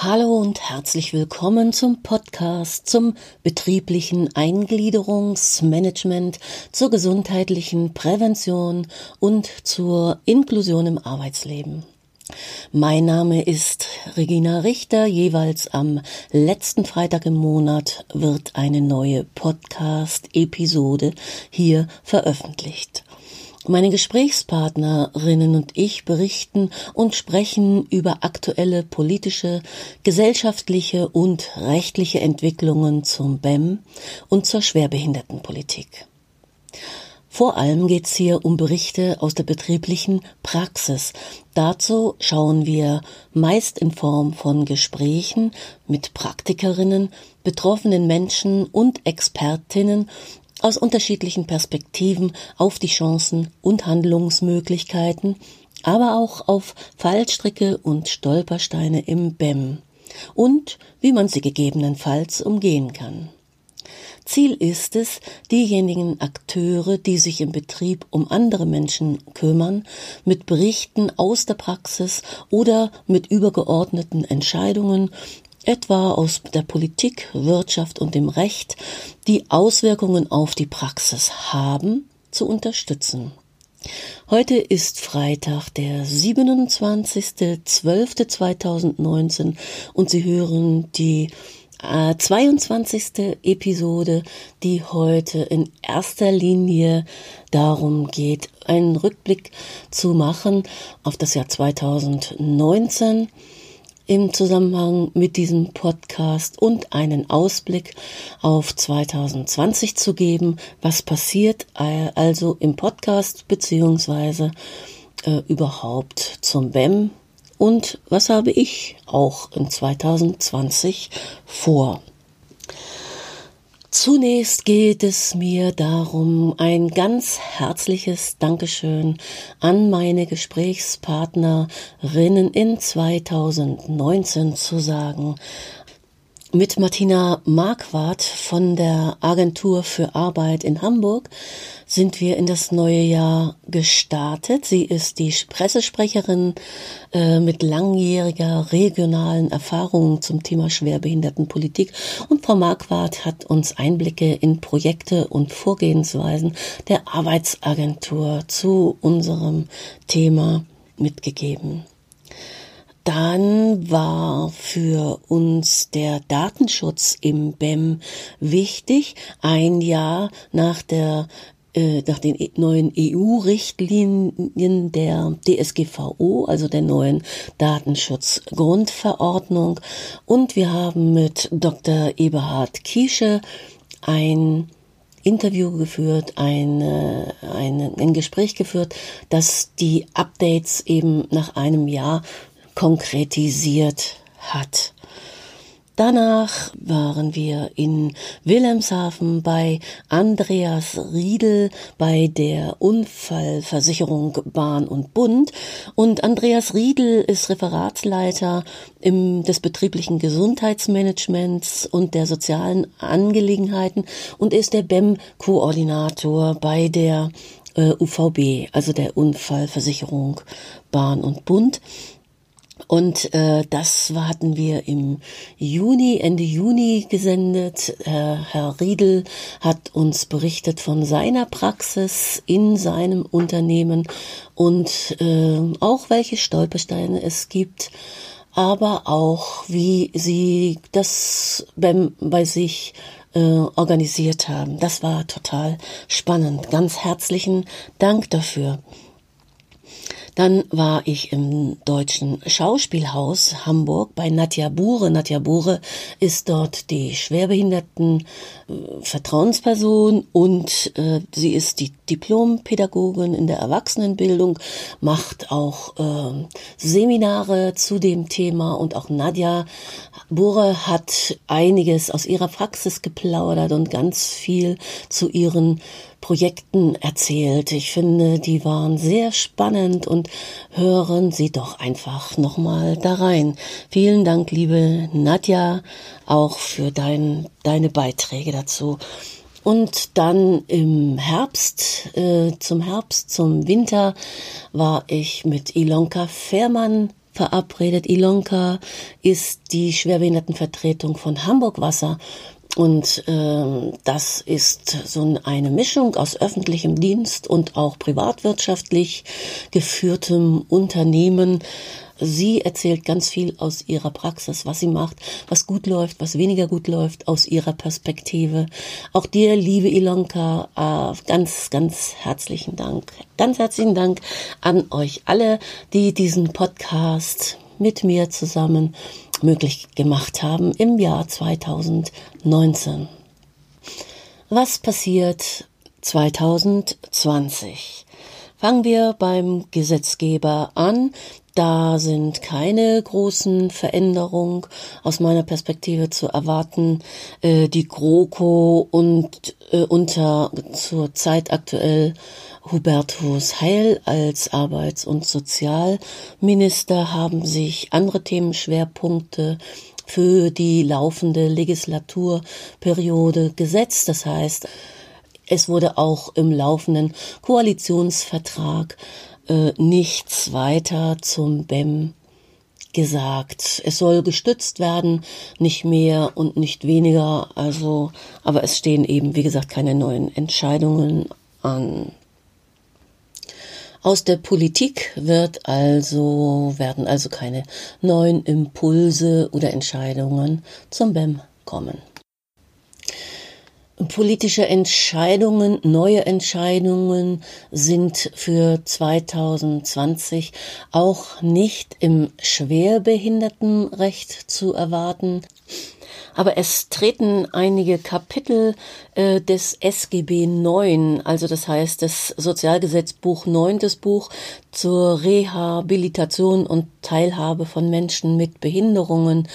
Hallo und herzlich willkommen zum Podcast zum betrieblichen Eingliederungsmanagement, zur gesundheitlichen Prävention und zur Inklusion im Arbeitsleben. Mein Name ist Regina Richter. Jeweils am letzten Freitag im Monat wird eine neue Podcast-Episode hier veröffentlicht. Meine Gesprächspartnerinnen und ich berichten und sprechen über aktuelle politische, gesellschaftliche und rechtliche Entwicklungen zum BEM und zur Schwerbehindertenpolitik. Vor allem geht es hier um Berichte aus der betrieblichen Praxis. Dazu schauen wir meist in Form von Gesprächen mit Praktikerinnen, betroffenen Menschen und Expertinnen aus unterschiedlichen Perspektiven auf die Chancen und Handlungsmöglichkeiten, aber auch auf Fallstricke und Stolpersteine im BEM und wie man sie gegebenenfalls umgehen kann. Ziel ist es, diejenigen Akteure, die sich im Betrieb um andere Menschen kümmern, mit Berichten aus der Praxis oder mit übergeordneten Entscheidungen etwa aus der Politik, Wirtschaft und dem Recht, die Auswirkungen auf die Praxis haben, zu unterstützen. Heute ist Freitag, der 27.12.2019 und Sie hören die äh, 22. Episode, die heute in erster Linie darum geht, einen Rückblick zu machen auf das Jahr 2019 im Zusammenhang mit diesem Podcast und einen Ausblick auf 2020 zu geben, was passiert äh, also im Podcast beziehungsweise äh, überhaupt zum BEM und was habe ich auch in 2020 vor. Zunächst geht es mir darum, ein ganz herzliches Dankeschön an meine Gesprächspartnerinnen in 2019 zu sagen, mit Martina Marquardt von der Agentur für Arbeit in Hamburg sind wir in das neue Jahr gestartet. Sie ist die Pressesprecherin äh, mit langjähriger regionalen Erfahrung zum Thema Schwerbehindertenpolitik und Frau Marquardt hat uns Einblicke in Projekte und Vorgehensweisen der Arbeitsagentur zu unserem Thema mitgegeben. Dann war für uns der Datenschutz im BEM wichtig. Ein Jahr nach der äh, nach den neuen EU-Richtlinien der DSGVO, also der neuen Datenschutzgrundverordnung. Und wir haben mit Dr. Eberhard Kiesche ein Interview geführt, eine, eine, ein Gespräch geführt, dass die Updates eben nach einem Jahr konkretisiert hat. Danach waren wir in Wilhelmshaven bei Andreas Riedel bei der Unfallversicherung Bahn und Bund. Und Andreas Riedel ist Referatsleiter im, des betrieblichen Gesundheitsmanagements und der sozialen Angelegenheiten und ist der BEM-Koordinator bei der äh, UVB, also der Unfallversicherung Bahn und Bund. Und äh, das hatten wir im Juni, Ende Juni gesendet. Äh, Herr Riedel hat uns berichtet von seiner Praxis in seinem Unternehmen und äh, auch welche Stolpersteine es gibt, aber auch wie sie das beim, bei sich äh, organisiert haben. Das war total spannend. Ganz herzlichen Dank dafür. Dann war ich im Deutschen Schauspielhaus Hamburg bei Nadja Bure. Nadja Bure ist dort die Schwerbehinderten äh, Vertrauensperson und äh, sie ist die Diplompädagogin in der Erwachsenenbildung, macht auch äh, Seminare zu dem Thema und auch Nadja Bure hat einiges aus ihrer Praxis geplaudert und ganz viel zu ihren Projekten erzählt. Ich finde, die waren sehr spannend und hören Sie doch einfach nochmal da rein. Vielen Dank, liebe Nadja, auch für dein, deine Beiträge dazu. Und dann im Herbst, äh, zum Herbst, zum Winter war ich mit Ilonka Fährmann verabredet. Ilonka ist die Schwerbehindertenvertretung von Hamburg Wasser. Und ähm, das ist so eine Mischung aus öffentlichem Dienst und auch privatwirtschaftlich geführtem Unternehmen. Sie erzählt ganz viel aus ihrer Praxis, was sie macht, was gut läuft, was weniger gut läuft, aus ihrer Perspektive. Auch dir, liebe Ilonka, äh, ganz, ganz herzlichen Dank. Ganz herzlichen Dank an euch alle, die diesen Podcast mit mir zusammen möglich gemacht haben im Jahr 2019. Was passiert 2020? Fangen wir beim Gesetzgeber an. Da sind keine großen Veränderungen aus meiner Perspektive zu erwarten. Äh, die GroKo und äh, unter zur Zeit aktuell Hubertus Heil als Arbeits- und Sozialminister haben sich andere Themenschwerpunkte für die laufende Legislaturperiode gesetzt. Das heißt, es wurde auch im laufenden Koalitionsvertrag äh, nichts weiter zum BEM gesagt. Es soll gestützt werden, nicht mehr und nicht weniger. Also, aber es stehen eben, wie gesagt, keine neuen Entscheidungen an. Aus der Politik wird also, werden also keine neuen Impulse oder Entscheidungen zum BEM kommen politische Entscheidungen, neue Entscheidungen sind für 2020 auch nicht im Schwerbehindertenrecht zu erwarten. Aber es treten einige Kapitel äh, des SGB 9, also das heißt das Sozialgesetzbuch 9, das Buch zur Rehabilitation und Teilhabe von Menschen mit Behinderungen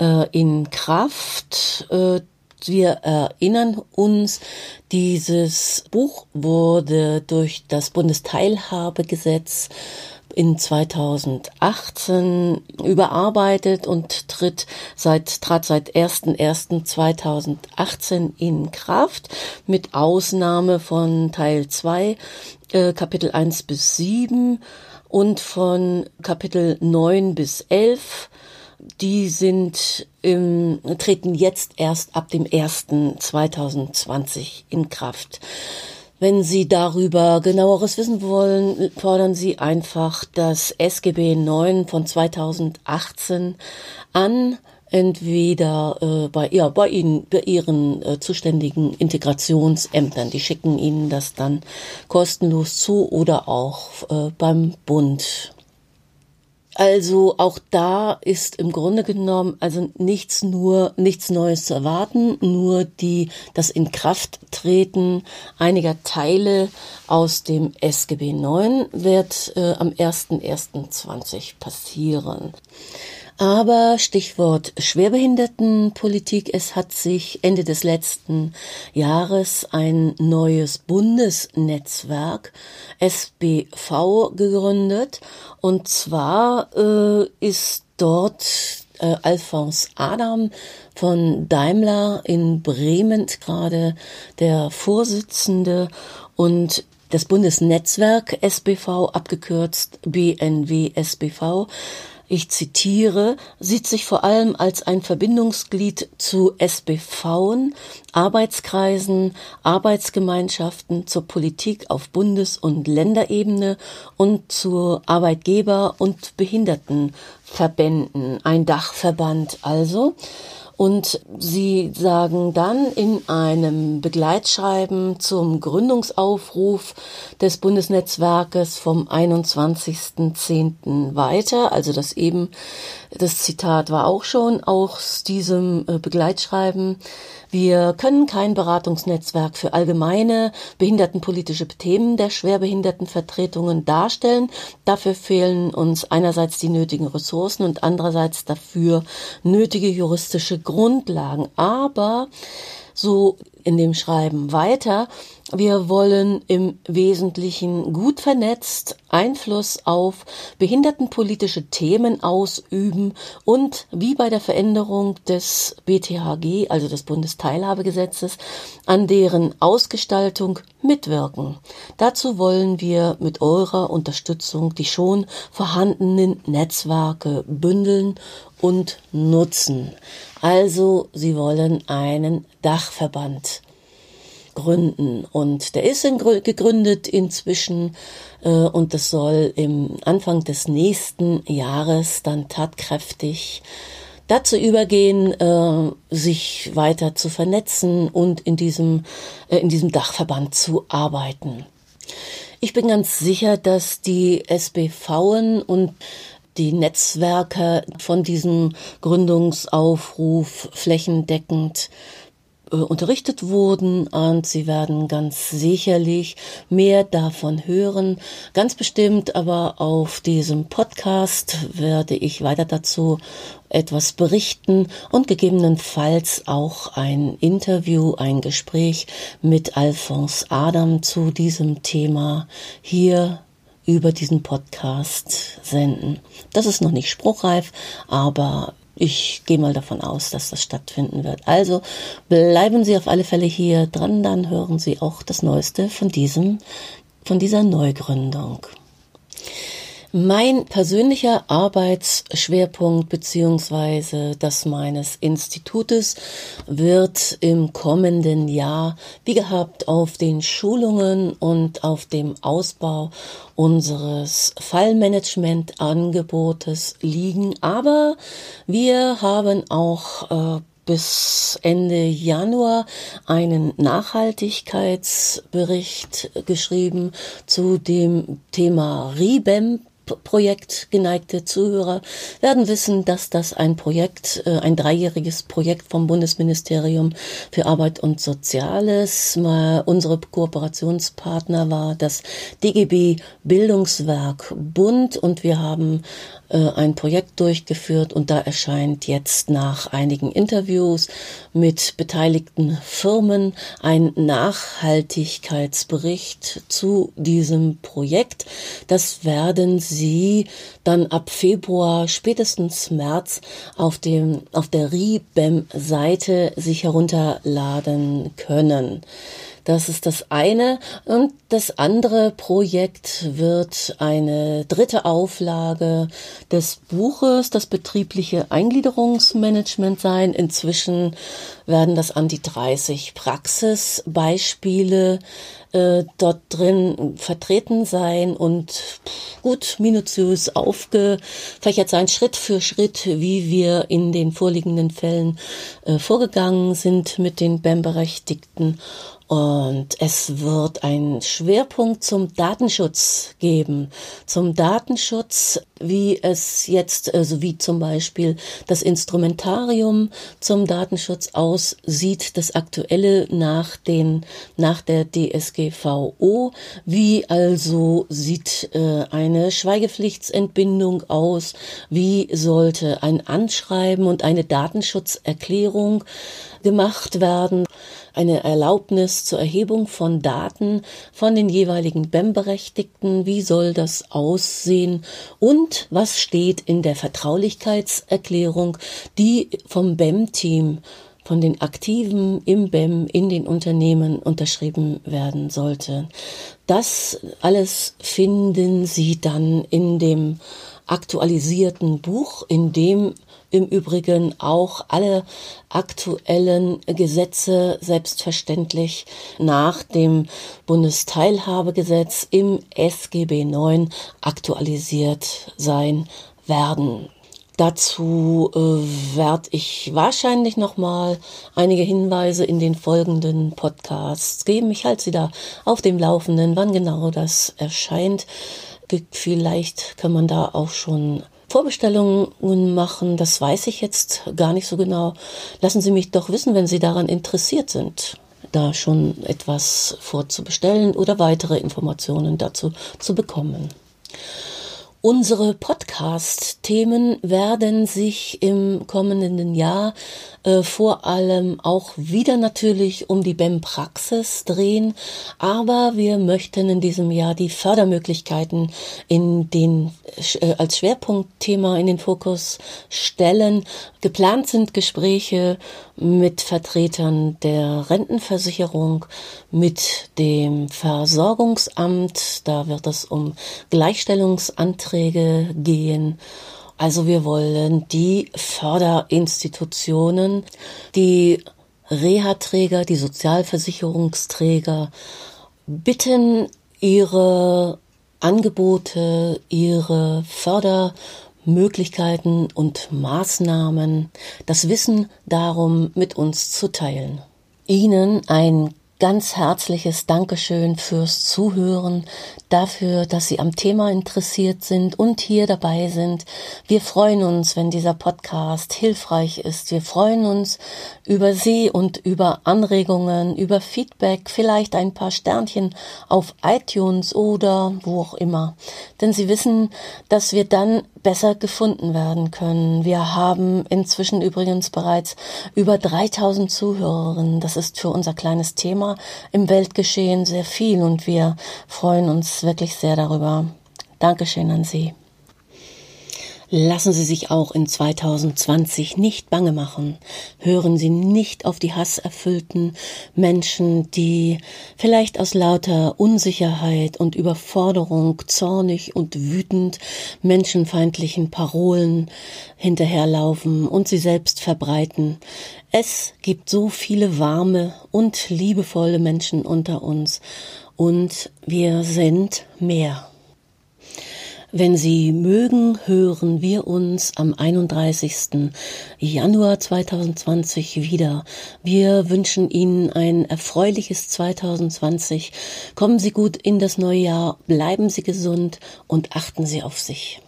äh, in Kraft. Äh, wir erinnern uns, dieses Buch wurde durch das Bundesteilhabegesetz in 2018 überarbeitet und tritt seit, trat seit 1.1.2018 in Kraft, mit Ausnahme von Teil 2, äh, Kapitel 1 bis 7 und von Kapitel 9 bis 11 die sind im, treten jetzt erst ab dem 1.2020 in Kraft. Wenn Sie darüber genaueres wissen wollen, fordern Sie einfach das SGB 9 von 2018 an, entweder äh, bei, ja, bei Ihnen, bei Ihren äh, zuständigen Integrationsämtern. Die schicken Ihnen das dann kostenlos zu oder auch äh, beim Bund. Also auch da ist im Grunde genommen also nichts nur nichts Neues zu erwarten, nur die das Inkrafttreten einiger Teile aus dem SGB 9 wird äh, am 1.1.20 passieren. Aber Stichwort Schwerbehindertenpolitik, es hat sich Ende des letzten Jahres ein neues Bundesnetzwerk SBV gegründet. Und zwar äh, ist dort äh, Alphonse Adam von Daimler in Bremen gerade der Vorsitzende und das Bundesnetzwerk SBV, abgekürzt BNW SBV, ich zitiere, sieht sich vor allem als ein Verbindungsglied zu SBVen, Arbeitskreisen, Arbeitsgemeinschaften zur Politik auf Bundes- und Länderebene und zu Arbeitgeber- und Behindertenverbänden, ein Dachverband also. Und sie sagen dann in einem Begleitschreiben zum Gründungsaufruf des Bundesnetzwerkes vom 21.10. weiter, also das eben, das Zitat war auch schon aus diesem äh, Begleitschreiben, wir können kein Beratungsnetzwerk für allgemeine behindertenpolitische Themen der Schwerbehindertenvertretungen darstellen. Dafür fehlen uns einerseits die nötigen Ressourcen und andererseits dafür nötige juristische Grundlagen. Aber so in dem Schreiben weiter, Wir wollen im Wesentlichen gut vernetzt Einfluss auf behindertenpolitische Themen ausüben und wie bei der Veränderung des BTHG, also des Bundesteilhabegesetzes, an deren Ausgestaltung mitwirken. Dazu wollen wir mit eurer Unterstützung die schon vorhandenen Netzwerke bündeln und nutzen. Also, sie wollen einen Dachverband gründen. Und der ist gegründet inzwischen äh, und das soll im Anfang des nächsten Jahres dann tatkräftig dazu übergehen, äh, sich weiter zu vernetzen und in diesem, äh, in diesem Dachverband zu arbeiten. Ich bin ganz sicher, dass die SBVen und die Netzwerke von diesem Gründungsaufruf flächendeckend äh, unterrichtet wurden und Sie werden ganz sicherlich mehr davon hören. Ganz bestimmt aber auf diesem Podcast werde ich weiter dazu etwas berichten und gegebenenfalls auch ein Interview, ein Gespräch mit Alphonse Adam zu diesem Thema hier über diesen Podcast senden. Das ist noch nicht spruchreif, aber ich gehe mal davon aus, dass das stattfinden wird. Also bleiben Sie auf alle Fälle hier dran, dann hören Sie auch das Neueste von diesem, von dieser Neugründung. Mein persönlicher Arbeitsschwerpunkt beziehungsweise das meines Institutes wird im kommenden Jahr, wie gehabt, auf den Schulungen und auf dem Ausbau unseres Fallmanagement-Angebotes liegen. Aber wir haben auch äh, bis Ende Januar einen Nachhaltigkeitsbericht geschrieben zu dem Thema RIBEM Projekt geneigte Zuhörer werden wissen, dass das ein Projekt, äh, ein dreijähriges Projekt vom Bundesministerium für Arbeit und Soziales, unsere Kooperationspartner war das DGB Bildungswerk Bund und wir haben äh, ein Projekt durchgeführt und da erscheint jetzt nach einigen Interviews mit beteiligten Firmen ein Nachhaltigkeitsbericht zu diesem Projekt. Das werden Sie dann ab Februar, spätestens März auf dem, auf der RIBEM-Seite sich herunterladen können. Das ist das eine. Und das andere Projekt wird eine dritte Auflage des Buches, das betriebliche Eingliederungsmanagement sein. Inzwischen werden das an die 30 Praxisbeispiele äh, dort drin vertreten sein und gut minutiös aufgefächert sein, Schritt für Schritt, wie wir in den vorliegenden Fällen äh, vorgegangen sind mit den BEM-Berechtigten und es wird einen Schwerpunkt zum Datenschutz geben. Zum Datenschutz, wie es jetzt, also wie zum Beispiel das Instrumentarium zum Datenschutz aussieht, das aktuelle nach den, nach der DSGVO. Wie also sieht äh, eine Schweigepflichtsentbindung aus? Wie sollte ein Anschreiben und eine Datenschutzerklärung gemacht werden? Eine Erlaubnis zur Erhebung von Daten von den jeweiligen BEM-Berechtigten. Wie soll das aussehen? Und was steht in der Vertraulichkeitserklärung, die vom BEM-Team von den Aktiven im BEM in den Unternehmen unterschrieben werden sollte. Das alles finden Sie dann in dem aktualisierten Buch, in dem im Übrigen auch alle aktuellen Gesetze selbstverständlich nach dem Bundesteilhabegesetz im SGB IX aktualisiert sein werden. Dazu äh, werde ich wahrscheinlich noch mal einige Hinweise in den folgenden Podcasts geben. Ich halte Sie da auf dem Laufenden, wann genau das erscheint. Vielleicht kann man da auch schon Vorbestellungen machen, das weiß ich jetzt gar nicht so genau. Lassen Sie mich doch wissen, wenn Sie daran interessiert sind, da schon etwas vorzubestellen oder weitere Informationen dazu zu bekommen. Unsere Podcast-Themen werden sich im kommenden Jahr äh, vor allem auch wieder natürlich um die BEM-Praxis drehen, aber wir möchten in diesem Jahr die Fördermöglichkeiten in den, äh, als Schwerpunktthema in den Fokus stellen. Geplant sind Gespräche mit Vertretern der Rentenversicherung, mit dem Versorgungsamt, da wird es um Gleichstellungsanträge gehen. Also wir wollen die Förderinstitutionen, die Reha-Träger, die Sozialversicherungsträger bitten, ihre Angebote, ihre Förder Möglichkeiten und Maßnahmen, das Wissen darum mit uns zu teilen. Ihnen ein ganz herzliches Dankeschön fürs Zuhören, dafür, dass Sie am Thema interessiert sind und hier dabei sind. Wir freuen uns, wenn dieser Podcast hilfreich ist. Wir freuen uns über Sie und über Anregungen, über Feedback, vielleicht ein paar Sternchen auf iTunes oder wo auch immer. Denn Sie wissen, dass wir dann besser gefunden werden können. Wir haben inzwischen übrigens bereits über 3000 Zuhörerinnen. Das ist für unser kleines Thema im Weltgeschehen sehr viel und wir freuen uns wirklich sehr darüber. Dankeschön an Sie. Lassen Sie sich auch in 2020 nicht bange machen. Hören Sie nicht auf die hasserfüllten Menschen, die vielleicht aus lauter Unsicherheit und Überforderung zornig und wütend menschenfeindlichen Parolen hinterherlaufen und sie selbst verbreiten. Es gibt so viele warme und liebevolle Menschen unter uns und wir sind mehr. Wenn Sie mögen, hören wir uns am 31. Januar 2020 wieder. Wir wünschen Ihnen ein erfreuliches 2020. Kommen Sie gut in das neue Jahr, bleiben Sie gesund und achten Sie auf sich.